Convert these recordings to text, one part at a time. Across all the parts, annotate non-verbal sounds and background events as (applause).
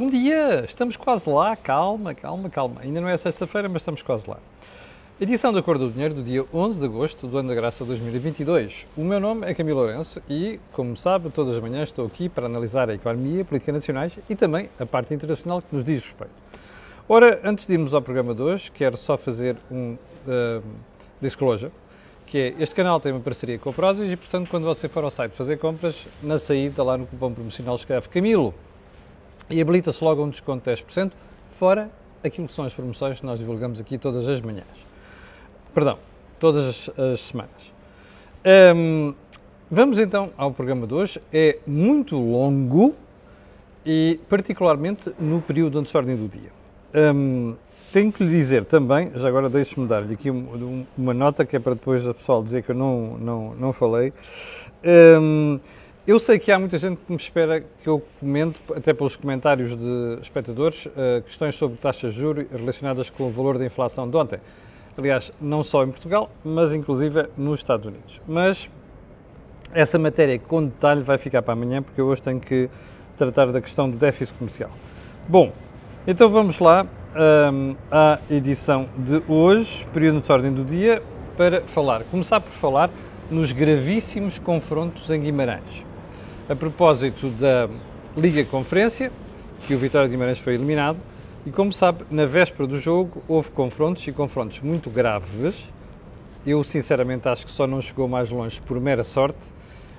Bom dia! Estamos quase lá, calma, calma, calma. Ainda não é sexta-feira, mas estamos quase lá. Edição da Cor do Dinheiro do dia 11 de agosto do ano da graça 2022. O meu nome é Camilo Lourenço e, como sabe, todas as manhãs estou aqui para analisar a economia, política nacionais e também a parte internacional que nos diz respeito. Ora, antes de irmos ao programa de hoje, quero só fazer um uh, disclosure, que é, este canal tem uma parceria com a Prozis e, portanto, quando você for ao site fazer compras, na saída, lá no cupom promocional, escreve Camilo e habilita-se logo um desconto de 10%, fora aquilo que são as promoções que nós divulgamos aqui todas as manhãs. Perdão, todas as, as semanas. Um, vamos então ao programa de hoje. É muito longo e, particularmente, no período antes da ordem do dia. Um, tenho que lhe dizer também, já agora deixe-me dar-lhe aqui uma nota que é para depois a pessoal dizer que eu não, não, não falei. Um, eu sei que há muita gente que me espera que eu comente, até pelos comentários de espectadores, uh, questões sobre taxas de juros relacionadas com o valor da inflação de ontem. Aliás, não só em Portugal, mas inclusive nos Estados Unidos. Mas essa matéria com detalhe vai ficar para amanhã, porque eu hoje tenho que tratar da questão do déficit comercial. Bom, então vamos lá um, à edição de hoje, período de ordem do dia, para falar, começar por falar nos gravíssimos confrontos em Guimarães. A propósito da Liga Conferência, que o Vitória de Guimarães foi eliminado, e como sabe, na véspera do jogo houve confrontos e confrontos muito graves. Eu sinceramente acho que só não chegou mais longe por mera sorte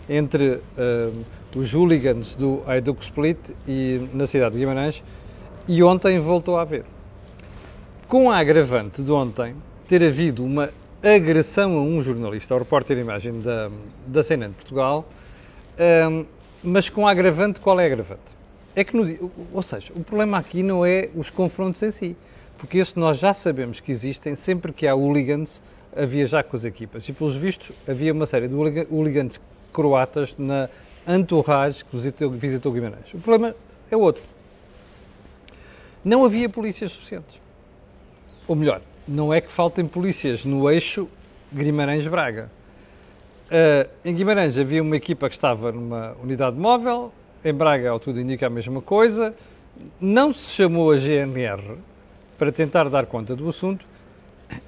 entre uh, os hooligans do Hajduk Split e na cidade de Guimarães e ontem voltou a haver. Com a agravante de ontem ter havido uma agressão a um jornalista, ao repórter de imagem da, da CNN de Portugal, um, mas com agravante, qual é agravante? É que, no, ou seja, o problema aqui não é os confrontos em si, porque isso nós já sabemos que existem sempre que há hooligans a viajar com as equipas. E, pelos vistos, havia uma série de hooligans croatas na entourage que visitou, visitou Guimarães. O problema é outro. Não havia polícias suficientes. Ou melhor, não é que faltem polícias no eixo Guimarães-Braga. Uh, em Guimarães havia uma equipa que estava numa unidade móvel, em Braga, ao tudo indica a mesma coisa. Não se chamou a GNR para tentar dar conta do assunto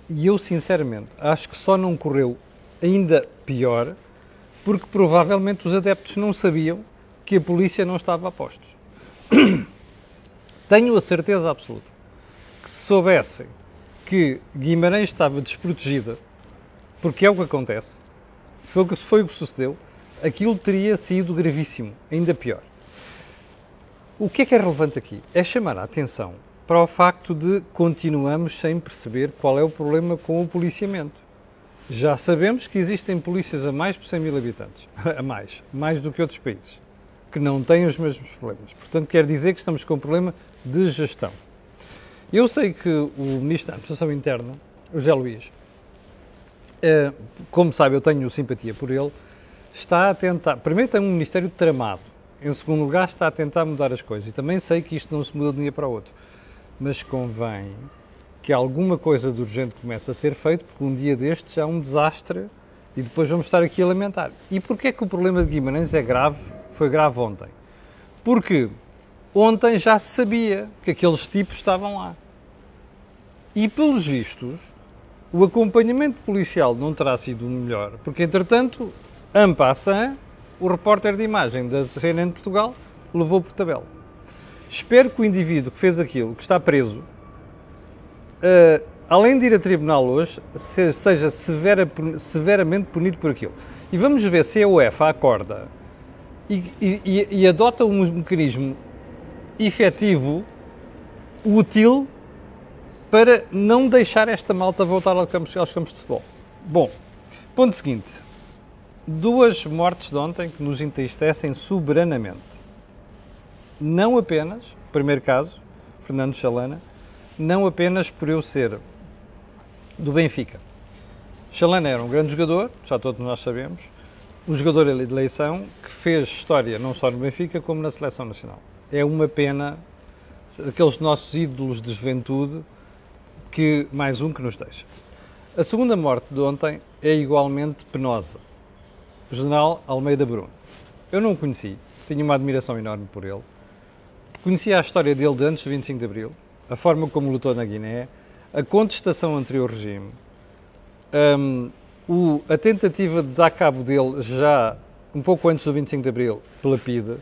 e eu, sinceramente, acho que só não correu ainda pior porque provavelmente os adeptos não sabiam que a polícia não estava a postos. (coughs) Tenho a certeza absoluta que se soubessem que Guimarães estava desprotegida, porque é o que acontece, foi o que, foi o que sucedeu, aquilo teria sido gravíssimo, ainda pior. O que é que é relevante aqui? É chamar a atenção para o facto de continuamos sem perceber qual é o problema com o policiamento. Já sabemos que existem polícias a mais por 100 mil habitantes, (laughs) a mais, mais do que outros países, que não têm os mesmos problemas. Portanto, quer dizer que estamos com um problema de gestão. Eu sei que o Ministro da Administração Interna, José Luís, como sabe, eu tenho simpatia por ele, está a tentar. Primeiro, tem um Ministério tramado. Em segundo lugar, está a tentar mudar as coisas. E também sei que isto não se muda de um dia para o outro. Mas convém que alguma coisa de urgente comece a ser feito, porque um dia destes é um desastre e depois vamos estar aqui a lamentar. E porquê é que o problema de Guimarães é grave, foi grave ontem? Porque ontem já se sabia que aqueles tipos estavam lá. E pelos vistos, o acompanhamento policial não terá sido o melhor, porque entretanto en passant, o repórter de imagem da CNN de Portugal levou por tabela. Espero que o indivíduo que fez aquilo, que está preso, uh, além de ir a tribunal hoje, seja severa, severamente punido por aquilo. E vamos ver se a UEFA acorda e, e, e adota um mecanismo efetivo, útil, para não deixar esta malta voltar aos campos, aos campos de futebol. Bom, ponto seguinte duas mortes de ontem que nos entristecem soberanamente. Não apenas, primeiro caso, Fernando Chalana, não apenas por eu ser do Benfica. Chalana era um grande jogador, já todos nós sabemos, um jogador de eleição que fez história não só no Benfica como na Seleção Nacional. É uma pena aqueles nossos ídolos de juventude que mais um que nos deixa. A segunda morte de ontem é igualmente penosa General Almeida Bruno. Eu não o conheci, tinha uma admiração enorme por ele. conhecia a história dele de antes do 25 de Abril, a forma como lutou na Guiné, a contestação anterior regime, um, o, a tentativa de dar cabo dele já um pouco antes do 25 de Abril pela PIDE,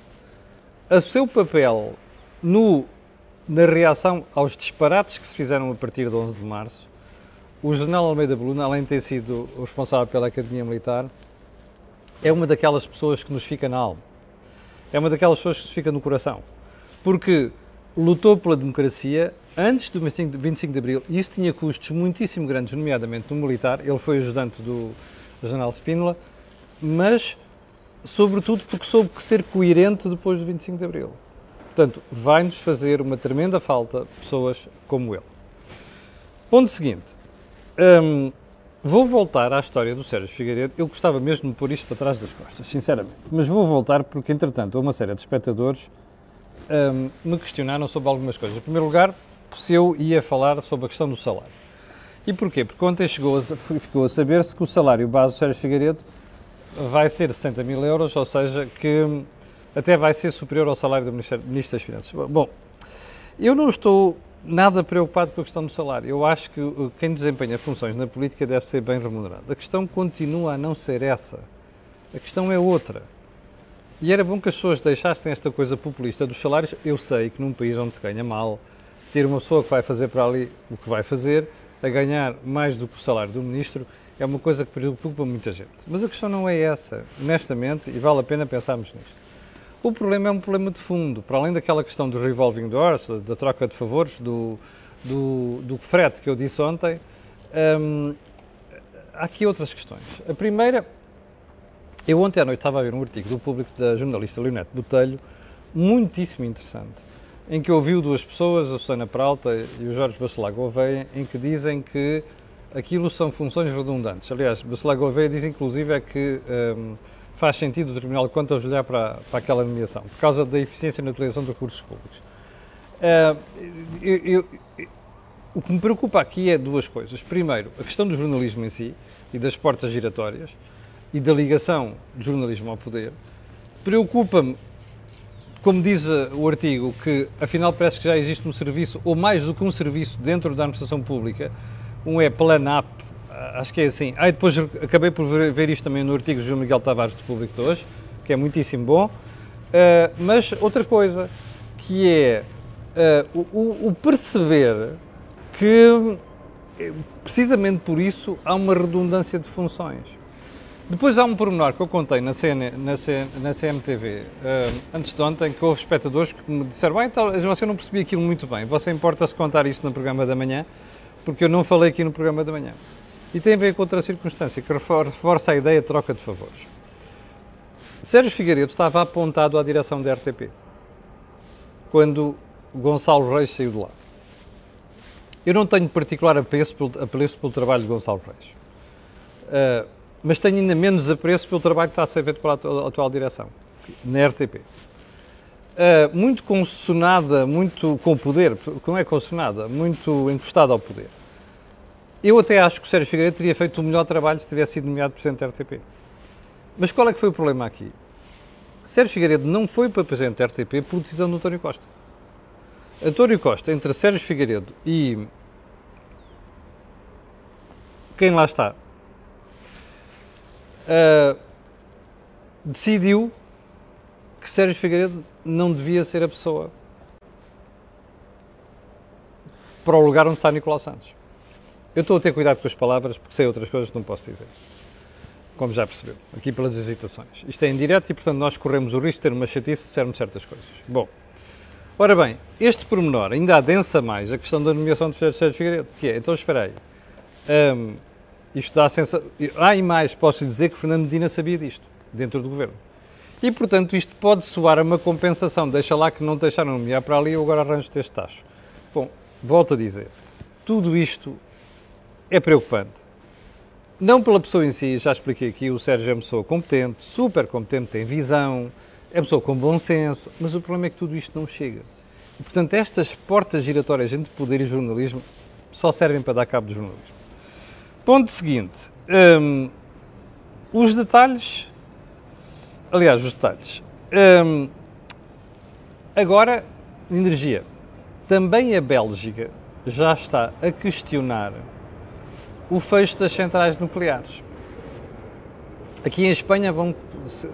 o seu papel no, na reação aos disparates que se fizeram a partir de 11 de Março, o general Almeida Bruna, além de ter sido o responsável pela Academia Militar, é uma daquelas pessoas que nos fica na alma. É uma daquelas pessoas que nos fica no coração. Porque lutou pela democracia antes do 25 de Abril e isso tinha custos muitíssimo grandes, nomeadamente no militar. Ele foi ajudante do general Spínola, mas sobretudo porque soube ser coerente depois do 25 de Abril. Portanto, vai-nos fazer uma tremenda falta pessoas como ele. Ponto seguinte. Hum, vou voltar à história do Sérgio Figueiredo. Eu gostava mesmo de pôr isto para trás das costas, sinceramente. Mas vou voltar porque, entretanto, uma série de espectadores hum, me questionaram sobre algumas coisas. Em primeiro lugar, se eu ia falar sobre a questão do salário. E porquê? Porque ontem chegou a, ficou a saber-se que o salário base do Sérgio Figueiredo vai ser 70 mil euros, ou seja, que até vai ser superior ao salário do Ministro, das Finanças. Bom, eu não estou nada preocupado com a questão do salário. Eu acho que quem desempenha funções na política deve ser bem remunerado. A questão continua a não ser essa. A questão é outra. E era bom que as pessoas deixassem esta coisa populista dos salários. Eu sei que num país onde se ganha mal, ter uma pessoa que vai fazer para ali o que vai fazer, a ganhar mais do que o salário do ministro, é uma coisa que preocupa muita gente. Mas a questão não é essa, honestamente, e vale a pena pensarmos nisto. O problema é um problema de fundo, para além daquela questão dos revolving doors, da troca de favores, do, do, do frete que eu disse ontem, hum, há aqui outras questões. A primeira, eu ontem à noite estava a ver um artigo do público da jornalista Leonete Botelho, muitíssimo interessante, em que ouviu duas pessoas, a Susana Peralta e o Jorge Bacelar Gouveia, em que dizem que aquilo são funções redundantes. Aliás, Bacelar Gouveia diz inclusive é que um, faz sentido o Tribunal de Contas olhar para, para aquela nomeação, por causa da eficiência na utilização de recursos públicos. Uh, eu, eu, o que me preocupa aqui é duas coisas. Primeiro, a questão do jornalismo em si e das portas giratórias e da ligação do jornalismo ao poder. Preocupa-me como diz eh, o artigo, que afinal parece que já existe um serviço, ou mais do que um serviço, dentro da administração pública, um é Planap, eh, acho que é assim. Ah, depois acabei por ver isto também no artigo de João Miguel Tavares do Público de hoje, que é muitíssimo bom. Uh, mas outra coisa, que é uh, o, o perceber que, precisamente por isso, há uma redundância de funções. Depois há um pormenor que eu contei na, CN, na, C, na CMTV uh, eh, antes de ontem, que houve espectadores que me disseram bem, então, você não percebi aquilo muito bem, você importa-se contar isso no programa da manhã, porque eu não falei aqui no programa da manhã. E tem a ver com outra circunstância, que reforça a ideia de troca de favores. Sérgio Figueiredo estava apontado à direção da RTP, quando Gonçalo Reis saiu de lá. Eu não tenho particular apreço pelo, apreço pelo trabalho de Gonçalo Reis. Uh, mas tenho ainda menos apreço pelo trabalho que está a ser feito pela atual, atual direção, na RTP. Uh, ah, muito concessionada, muito com poder, não é concessionada, muito encostada ao poder. Eu até acho que o Sérgio Figueiredo teria feito o melhor trabalho se tivesse sido nomeado Presidente da RTP. Mas qual é que foi o problema aqui? Sérgio Figueiredo não foi para Presidente da RTP por decisão do António Costa. António Costa, entre Sérgio Figueiredo e quem lá está, uh, decidiu que Sérgio Figueiredo não devia ser a pessoa para o lugar onde está Nicolau Santos. Eu estou a ter cuidado com as palavras porque sei outras coisas que não posso dizer. Como já percebeu, aqui pelas hesitações. Isto é em direto e, portanto, nós corremos o risco de ter uma chatice se dissermos certas coisas. Bom, ora bem, este pormenor ainda adensa mais a questão da nomeação de Sérgio Figueiredo, que é, então espera aí, um, isto dá a sensação. Ah, e mais, posso dizer que Fernando Medina sabia disto, dentro do governo. E, portanto, isto pode soar a uma compensação. Deixa lá que não deixaram nomear para ali, eu agora arranjo este tacho. Bom, volto a dizer, tudo isto é preocupante. Não pela pessoa em si, já expliquei aqui, o Sérgio é uma pessoa competente, super competente, tem visão, é uma pessoa com bom senso, mas o problema é que tudo isto não chega. E, portanto, estas portas giratórias entre poder e jornalismo só servem para dar cabo do jornalismo. Ponto seguinte. Um, os detalhes. Aliás, os detalhes. Um, agora energia. Também a Bélgica já está a questionar o fecho das centrais nucleares. Aqui em Espanha vão,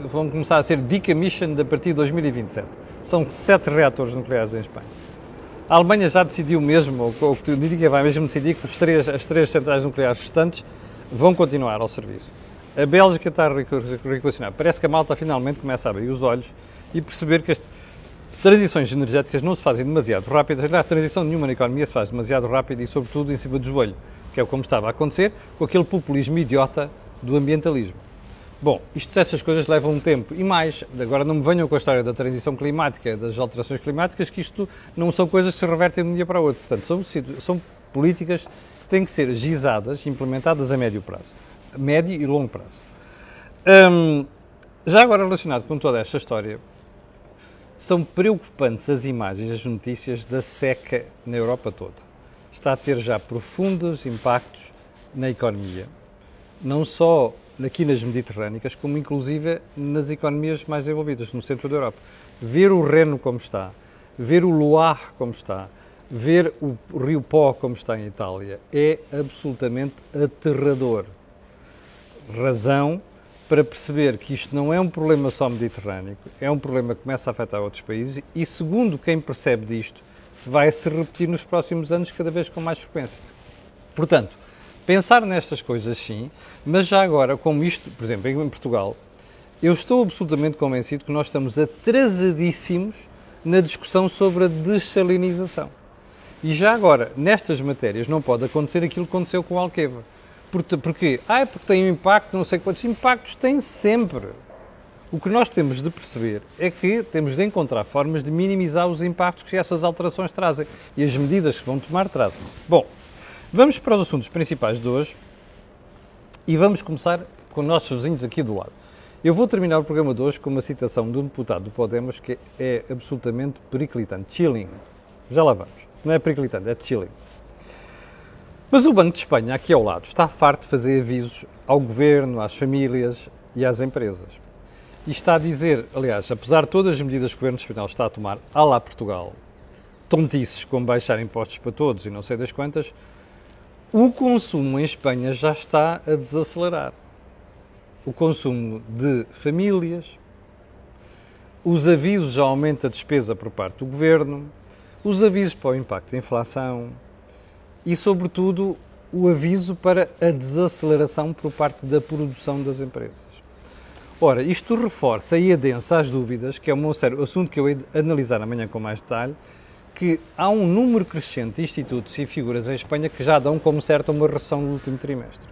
vão começar a ser decommissioned a partir de 2027. São sete reatores nucleares em Espanha. A Alemanha já decidiu mesmo, ou que que vai mesmo decidir, que os três, as três centrais nucleares restantes vão continuar ao serviço. A Bélgica está a recondicionar. Parece que a malta finalmente começa a abrir os olhos e perceber que as transições energéticas não se fazem demasiado rápidas. A transição nenhuma na economia se faz demasiado rápida e, sobretudo, em cima do joelho, que é como estava a acontecer com aquele populismo idiota do ambientalismo. Bom, isto, essas coisas levam um tempo e mais. Agora não me venham com a história da transição climática, das alterações climáticas, que isto não são coisas que se revertem de um dia para o outro. Portanto, são, são políticas que têm que ser gizadas, implementadas a médio prazo, médio e longo prazo. Hum, já agora relacionado com toda esta história, são preocupantes as imagens, as notícias da seca na Europa toda. Está a ter já profundos impactos na economia, não só aqui nas mediterrânicas, como inclusive nas economias mais desenvolvidas, no centro da Europa. Ver o Reno como está, ver o Loire como está, ver o Rio Pó como está em Itália, é absolutamente aterrador. Razão para perceber que isto não é um problema só mediterrâneo, é um problema que começa a afetar outros países e, segundo quem percebe disto, vai se repetir nos próximos anos cada vez com mais frequência. Portanto, pensar nestas coisas sim, mas já agora, como isto, por exemplo, em Portugal, eu estou absolutamente convencido que nós estamos atrasadíssimos na discussão sobre a dessalinização. E já agora, nestas matérias, não pode acontecer aquilo que aconteceu com o Alqueva. Porquê? Ah, é porque tem um impacto, não sei quantos impactos tem sempre. O que nós temos de perceber é que temos de encontrar formas de minimizar os impactos que essas alterações trazem e as medidas que vão tomar trazem. Bom, Vamos para os assuntos principais de hoje e vamos começar com os nossos vizinhos aqui do lado. Eu vou terminar o programa de hoje com uma citação de um deputado do Podemos que é absolutamente periclitante. Chilling. Já lá vamos. Não é periclitante, é chilling. Mas o Banco de Espanha, aqui ao lado, está farto de fazer avisos ao governo, às famílias e às empresas. E está a dizer, aliás, apesar de todas as medidas que o governo espanhol está a tomar, à lá Portugal, tontices como baixar impostos para todos e não sei das quantas, o consumo em Espanha já está a desacelerar. O consumo de famílias, os avisos já aumento da despesa por parte do governo, os avisos para o impacto da inflação e, sobretudo, o aviso para a desaceleração por parte da produção das empresas. Ora, isto reforça e adensa as dúvidas, que é um sério assunto que eu hei de analisar amanhã com mais detalhe, que há um número crescente de institutos e figuras em Espanha que já dão como certa uma recessão no último trimestre.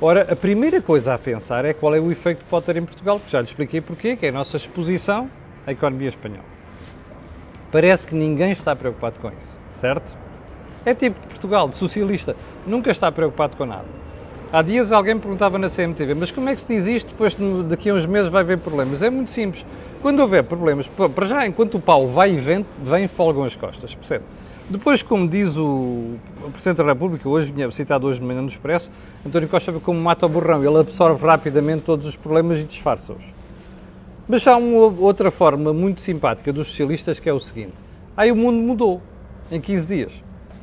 Ora, a primeira coisa a pensar é qual é o efeito que pode ter em Portugal, que já lhe expliquei porquê, que é a nossa exposição à economia espanhola. Parece que ninguém está preocupado com isso, certo? É tipo Portugal, de socialista, nunca está preocupado com nada. Há dias alguém perguntava na CMTV, mas como é que se diz isto, depois daqui a uns meses vai haver problemas? É muito simples. Quando houver problemas, para já, enquanto o pau vai e vem, vem folgam as costas, percebe? Depois, como diz o, Presidente da República, hoje, citado hoje de manhã no Expresso, António Costa vê como mata o burrão, ele absorve rapidamente todos os problemas e disfarça-os. Mas há uma outra forma muito simpática dos socialistas que é o seguinte: aí o mundo mudou em 15 dias.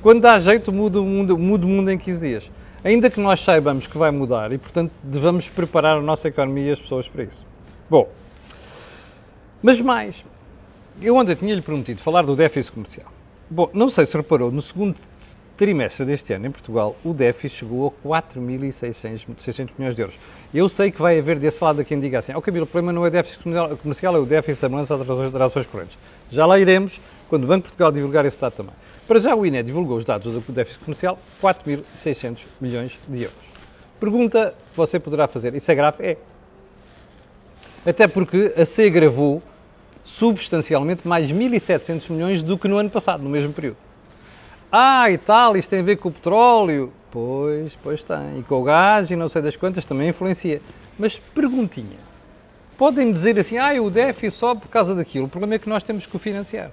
Quando dá jeito, muda o mundo, muda o mundo em 15 dias. Ainda que nós saibamos que vai mudar e, portanto, devemos preparar a nossa economia e as pessoas para isso. Bom, mas mais, eu ontem tinha-lhe prometido falar do déficit comercial. Bom, não sei se reparou, no segundo trimestre deste ano em Portugal, o déficit chegou a 4.600 milhões de euros. Eu sei que vai haver desse lado quem diga assim, oh, Camilo, o problema não é déficit comercial, é o déficit da balança das relações correntes. Já lá iremos quando o Banco de Portugal divulgar esse dado também. Para já o INE divulgou os dados do déficit comercial, 4.600 milhões de euros. Pergunta que você poderá fazer, isso é grave? É. Até porque a C gravou substancialmente mais 1.700 milhões do que no ano passado, no mesmo período. Ah, e tal, isto tem a ver com o petróleo. Pois, pois tem. E com o gás e não sei das quantas também influencia. Mas perguntinha. Podem-me dizer assim, ah, o déficit só por causa daquilo. O problema é que nós temos que o financiar.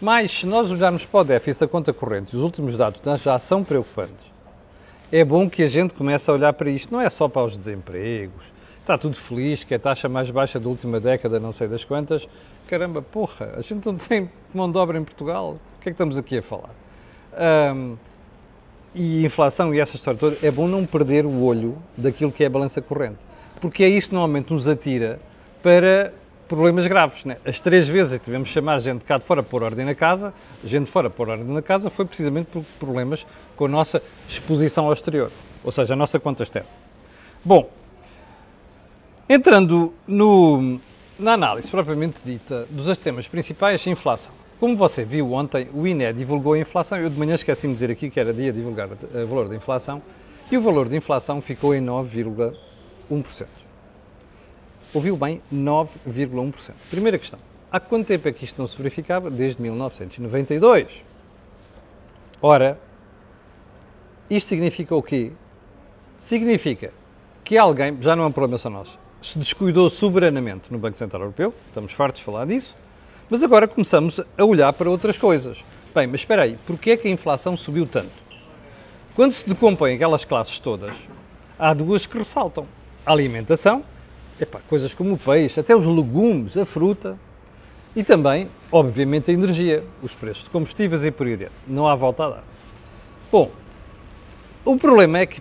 Mas, se nós olharmos para o déficit da conta corrente, os últimos dados já são preocupantes. É bom que a gente comece a olhar para isto. Não é só para os desempregos, está tudo feliz, que é a taxa mais baixa da última década, não sei das quantas, caramba, porra, a gente não tem mão de obra em Portugal, o que é que estamos aqui a falar? E inflação e essa história toda, é bom não perder o olho daquilo que é a balança corrente, porque é isso que normalmente nos atira para problemas graves. Né? As três vezes que tivemos chamar gente cá de fora por ordem na casa, gente de fora por ordem na casa, foi precisamente por problemas com a nossa exposição ao exterior, ou seja, a nossa conta externa. Bom, entrando no, na análise propriamente dita dos temas principais, inflação. Como você viu ontem, o INE divulgou a inflação. Eu de manhã esqueci-me de dizer aqui que era dia de divulgar o valor da inflação. E o valor da inflação ficou em 9,1%. Ouviu bem? 9,1%. Primeira questão. Há quanto tempo é que isto não se verificava? Desde 1992. Ora, isto significa o quê? Significa que alguém, já não é um problema só nosso, se descuidou soberanamente no Banco Central Europeu, estamos fartos de falar disso, mas agora começamos a olhar para outras coisas. Bem, mas espera aí, porquê é que a inflação subiu tanto? Quando se decompõem aquelas classes todas, há duas que ressaltam. A alimentação, epá, coisas como o peixe, até os legumes, a fruta, e também, obviamente, a energia, os preços de combustíveis e por aí adiante. Não há volta a dar. Bom, o problema é que,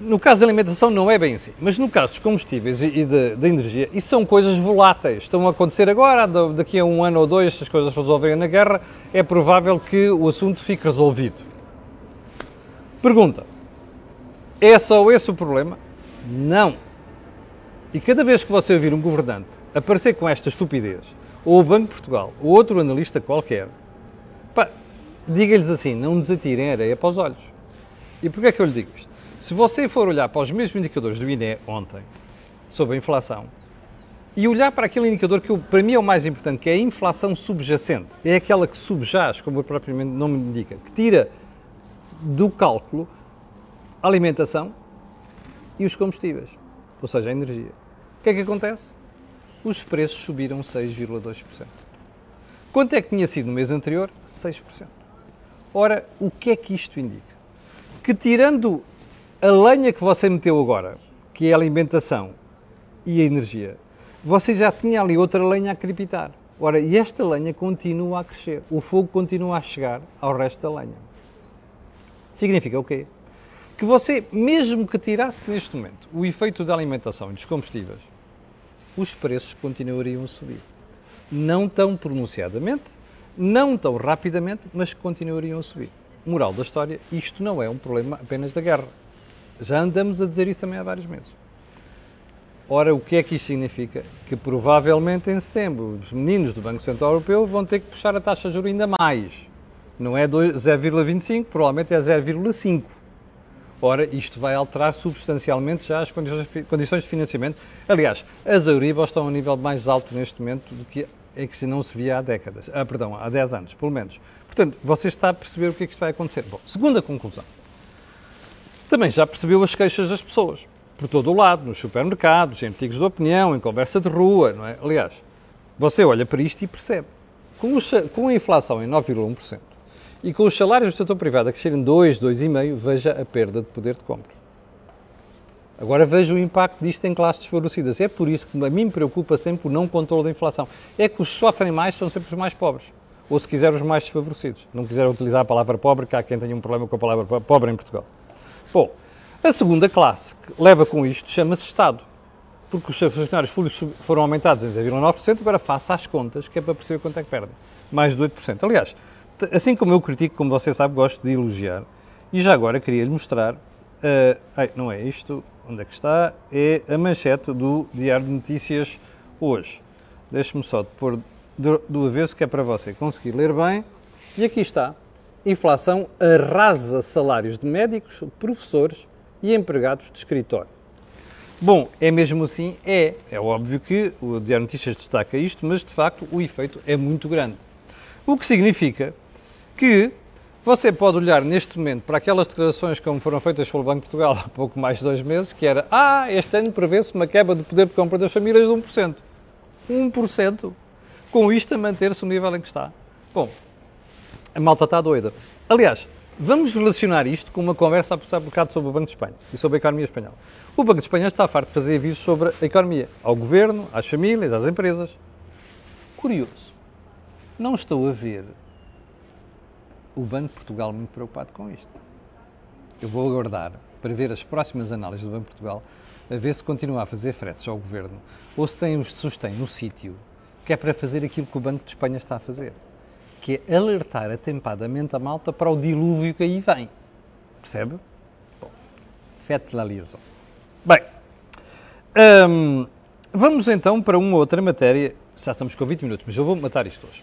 no caso da alimentação, não é bem assim. Mas no caso dos combustíveis e da energia, isso são coisas voláteis. Estão a acontecer agora, daqui a um ano ou dois, se as coisas resolverem na guerra, é provável que o assunto fique resolvido. Pergunta: é só esse o problema? Não. E cada vez que você ouvir um governante aparecer com esta estupidez, ou o Banco de Portugal, ou outro analista qualquer, diga-lhes assim: não nos atirem areia para os olhos. E porquê é que eu lhe digo isto? Se você for olhar para os mesmos indicadores do INE ontem, sobre a inflação, e olhar para aquele indicador que para mim é o mais importante, que é a inflação subjacente, é aquela que subjaz, como o próprio nome indica, que tira do cálculo a alimentação e os combustíveis, ou seja, a energia. Que é que acontece? Os preços subiram 6,2%. Quanto é que tinha sido no mês anterior? 6%. Ora, o que é que isto indica? que tirando a lenha que você meteu agora, que é a alimentação e a energia, você já tinha ali outra lenha a crepitar. Ora, e esta lenha continua a crescer, o fogo continua a chegar ao resto da lenha. Significa o quê? Que você, mesmo que tirasse neste momento o efeito da alimentação e dos combustíveis, os preços continuariam a subir. Não tão pronunciadamente, não tão rapidamente, mas continuariam a subir moral da história, isto não é um problema apenas da guerra. Já andamos a dizer isso também há vários meses. Ora, o que é que isto significa? Que provavelmente em setembro os meninos do Banco Central Europeu vão ter que puxar a taxa de juros ainda mais. Não é 0,25, provavelmente é 0,5. Ora, isto vai alterar substancialmente já as condições de financiamento. Aliás, as Euribor estão a um nível mais alto neste momento do que é que se não se via há décadas, ah, perdão, há 10 anos, pelo menos. Portanto, você está a perceber o que é que isto vai acontecer. Bom, segunda conclusão. Também já percebeu as queixas das pessoas, por todo o lado, nos supermercados, em artigos de opinião, em conversa de rua, não é? Aliás, você olha para isto e percebe. Com, com a inflação em 9,1% e com os salários do setor privado a crescerem 2, 2,5%, veja a perda de poder de compra. Agora veja o impacto disto em classes desfavorecidas. É por isso que a mim me preocupa sempre o não controle da inflação. É que os que sofrem mais são sempre os mais pobres. Ou, se quiser, os mais desfavorecidos. Não quiser utilizar a palavra pobre, que há quem tenha um problema com a palavra pobre em Portugal. Bom, a segunda classe que leva com isto chama-se Estado. Porque os funcionários públicos foram aumentados em 0,9%, agora faça as contas, que é para perceber quanto é que perdem. Mais de 8%. Aliás, assim como eu critico, como você sabe, gosto de elogiar. E já agora queria lhe mostrar. Uh, ai, não é isto, onde é que está? É a manchete do Diário de Notícias hoje. Deixe-me só pôr do, do avesso, que é para você conseguir ler bem. E aqui está. Inflação arrasa salários de médicos, professores e empregados de escritório. Bom, é mesmo assim? É. É óbvio que o Diário de Notícias destaca isto, mas de facto o efeito é muito grande. O que significa que você pode olhar neste momento para aquelas declarações como foram feitas pelo Banco de Portugal (laughs) há pouco mais de dois meses, que era, ah, este ano prevê-se uma quebra de poder de compra das famílias de 1%. 1%. Com isto a manter-se o nível em que está. Bom, a malta está doida. Aliás, vamos relacionar isto com uma conversa há bocado sobre o Banco de Espanha e sobre a economia espanhola. O Banco de Espanha está farto de fazer avisos sobre a economia, ao governo, às famílias, às empresas. curioso, não estou a ver o Banco de Portugal muito preocupado com isto. Eu vou aguardar para ver as próximas análises do Banco de Portugal, a ver se continua a fazer fretes ao Governo ou se tem os sustém no sítio, que é para fazer aquilo que o Banco de Espanha está a fazer, que é alertar atempadamente a malta para o dilúvio que aí vem. Percebe? Bom, fete la liaison. Bem, hum, vamos então para uma outra matéria. Já estamos com 20 minutos, mas eu vou matar isto hoje.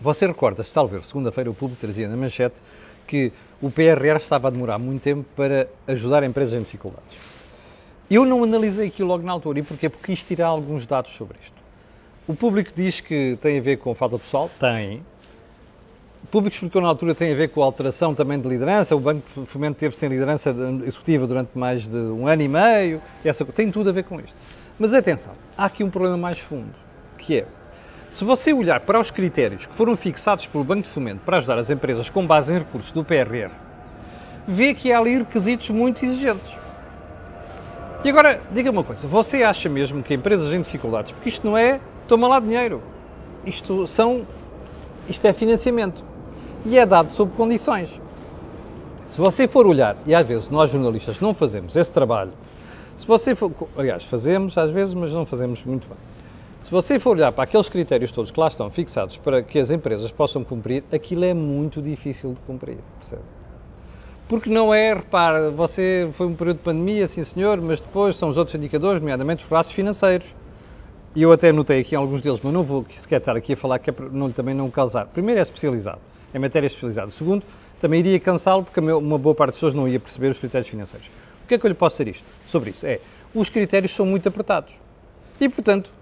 Você recorda-se, talvez, segunda-feira o público trazia na manchete que o PRR estava a demorar muito tempo para ajudar empresas em dificuldades. Eu não analisei aquilo logo na altura. E porquê? Porque quis tirar alguns dados sobre isto. O público diz que tem a ver com falta de pessoal? Tem. O público explicou na altura que tem a ver com a alteração também de liderança. O Banco de Fomento teve sem liderança executiva durante mais de um ano e meio. Essa, tem tudo a ver com isto. Mas atenção, há aqui um problema mais fundo, que é, se você olhar para os critérios que foram fixados pelo Banco de Fomento para ajudar as empresas com base em recursos do PRR, vê que há ali requisitos muito exigentes. E agora, diga uma coisa, você acha mesmo que empresas em dificuldades, porque isto não é toma lá dinheiro, isto são, isto é financiamento e é dado sob condições. Se você for olhar, e às vezes nós jornalistas não fazemos esse trabalho, se você for, aliás, fazemos às vezes, mas não fazemos muito bem. Se você for olhar para aqueles critérios todos que lá estão fixados para que as empresas possam cumprir, aquilo é muito difícil de cumprir, percebe? Porque não é, repare, você foi um período de pandemia, sim senhor, mas depois são os outros indicadores, nomeadamente os braços financeiros. E eu até anotei aqui alguns deles, mas não vou sequer estar aqui a falar que é para não, também não causar. Primeiro é especializado, é matéria especializada. Segundo, também iria cansá-lo porque uma boa parte das pessoas não ia perceber os critérios financeiros. O que é que eu lhe posso dizer isto, sobre isso? É, os critérios são muito apertados. E, portanto,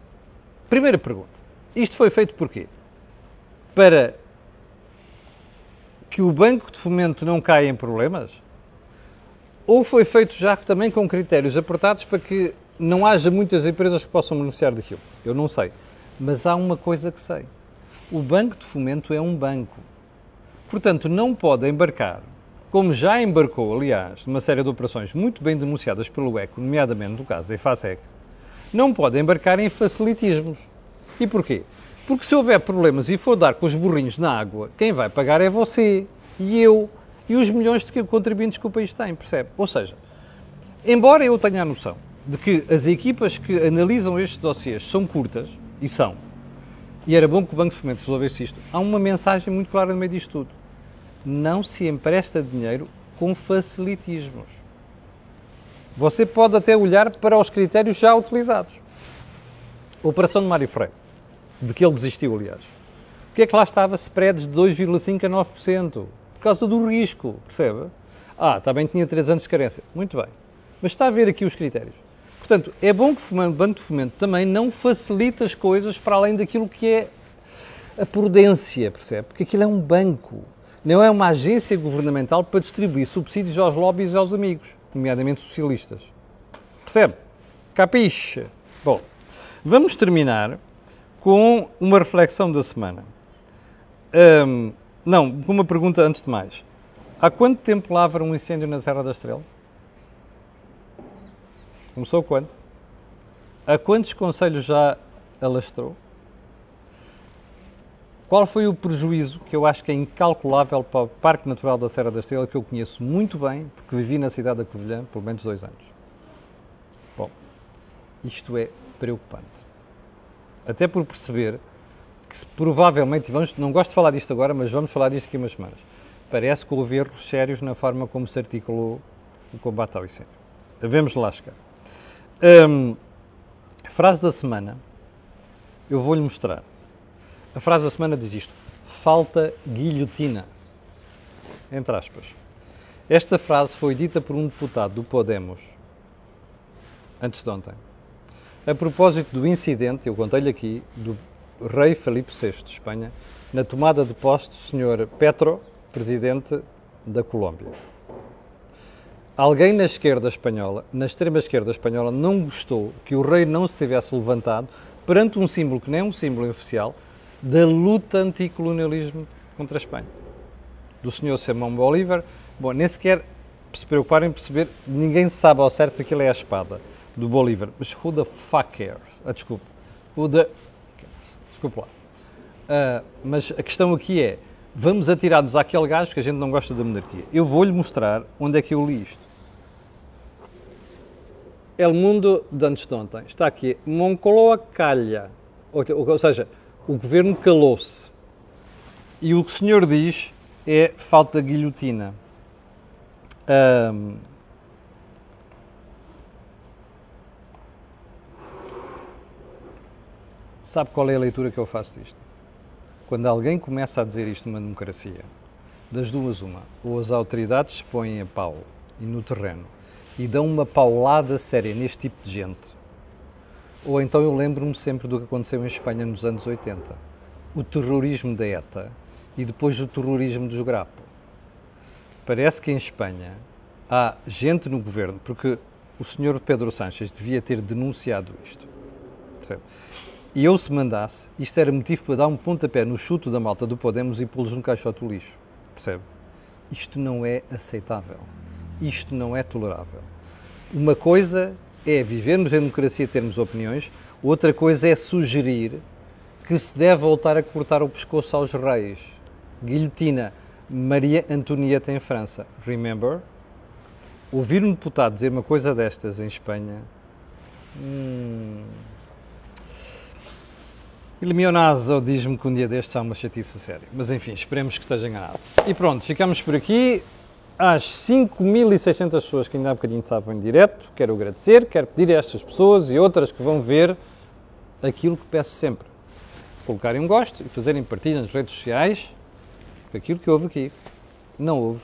primeira pergunta, isto foi feito porquê? Para que o banco de fomento não caia em problemas? Ou foi feito já também com critérios apertados para que não haja muitas empresas que possam beneficiar daquilo? Eu não sei. Mas há uma coisa que sei. O banco de fomento é um banco. Portanto, não pode embarcar, como já embarcou, aliás, numa série de operações muito bem denunciadas pelo ECO, nomeadamente no caso da EFASEC, não pode embarcar em facilitismos. E porquê? Porque se houver problemas e for dar com os burrinhos na água, quem vai pagar é você e eu e os milhões de contribuintes que o país tem, percebe? Ou seja, embora eu tenha a noção de que as equipas que analisam estes dossiês são curtas, e são, e era bom que o Banco de Fomento resolvesse isto, há uma mensagem muito clara no meio disto tudo. Não se empresta dinheiro com facilitismos. Você pode até olhar para os critérios já utilizados. Operação de Mário Freire de que ele desistiu, aliás. Porque é que lá estava spreads de 2,5% a 9%? Por causa do risco, percebe? Ah, também tinha 3 anos de carência. Muito bem. Mas está a ver aqui os critérios. Portanto, é bom que o Banco de Fomento também não facilite as coisas para além daquilo que é a prudência, percebe? Porque aquilo é um banco, não é uma agência governamental para distribuir subsídios aos lobbies e aos amigos, nomeadamente socialistas. Percebe? Capiche? Bom, vamos terminar com uma reflexão da semana. Um, não, uma pergunta antes de mais. Há quanto tempo lavra um incêndio na Serra da Estrela? Começou quando? A quantos conselhos já alastrou? Qual foi o prejuízo que eu acho que é incalculável para o Parque Natural da Serra da Estrela, que eu conheço muito bem, porque vivi na cidade da Covilhã por menos dois anos? Bom, isto é preocupante. Até por perceber que provavelmente, vamos, não gosto de falar disto agora, mas vamos falar disto aqui umas semanas, parece que houve erros sérios na forma como se articulou o combate ao incêndio. Devemos lá chegar. Um, frase da semana, eu vou-lhe mostrar. A frase da semana diz isto: falta guilhotina. Entre aspas. Esta frase foi dita por um deputado do Podemos antes de ontem a propósito do incidente, eu contei-lhe aqui, do rei Felipe VI de Espanha, na tomada de posse do Sr. Petro, presidente da Colômbia. Alguém na esquerda espanhola, na extrema esquerda espanhola, não gostou que o rei não se tivesse levantado perante um símbolo que nem é um símbolo oficial da luta anticolonialismo contra a Espanha. Do Sr. Simão Bolívar. Bom, nem sequer se preocuparem em perceber, ninguém sabe ao certo se aquilo é a espada do Bolívar. Mas who the fuck cares? Ah, desculpe. Who the... Desculpa lá. Uh, mas a questão aqui é, vamos atirar-nos àquele gajo que a gente não gosta da monarquia. Eu vou-lhe mostrar onde é que eu li isto. El Mundo de antes de ontem. Está aqui. Moncloa calha. Ou, ou seja, o governo calou-se. E o que o senhor diz é falta de guilhotina. Um, sabe qual é a leitura que eu faço disto? Quando alguém começa a dizer isto numa democracia, das duas uma, ou as autoridades se põem a pau e no terreno e dão uma paulada séria neste tipo de gente, ou então eu lembro-me sempre do que aconteceu em Espanha nos anos 80. O terrorismo da ETA e depois o terrorismo dos Grapo. Parece que em Espanha há gente no governo, porque o senhor Pedro Sánchez devia ter denunciado isto. Percebe? E eu, se mandasse, isto era motivo para dar um pontapé no chuto da malta do Podemos e pô-los no caixote do lixo. Percebe? Isto não é aceitável. Isto não é tolerável. Uma coisa é vivermos em democracia e termos opiniões, outra coisa é sugerir que se deve voltar a cortar o pescoço aos reis. Guilhotina. Maria Antonieta em França. Remember? Ouvir um deputado dizer uma coisa destas em Espanha. Hum, Ilmionazo diz-me que um dia destes há uma chatice séria. Mas enfim, esperemos que esteja enganado. E pronto, ficamos por aqui. Às 5.600 pessoas que ainda há bocadinho estavam em direto, quero agradecer, quero pedir a estas pessoas e outras que vão ver aquilo que peço sempre. Colocarem um gosto e fazerem partilha nas redes sociais aquilo que houve aqui. Não houve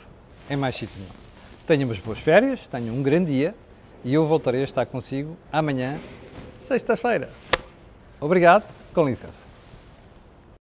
em mais sítio nenhum. Tenham umas boas férias, tenham um grande dia e eu voltarei a estar consigo amanhã, sexta-feira. Obrigado com licença.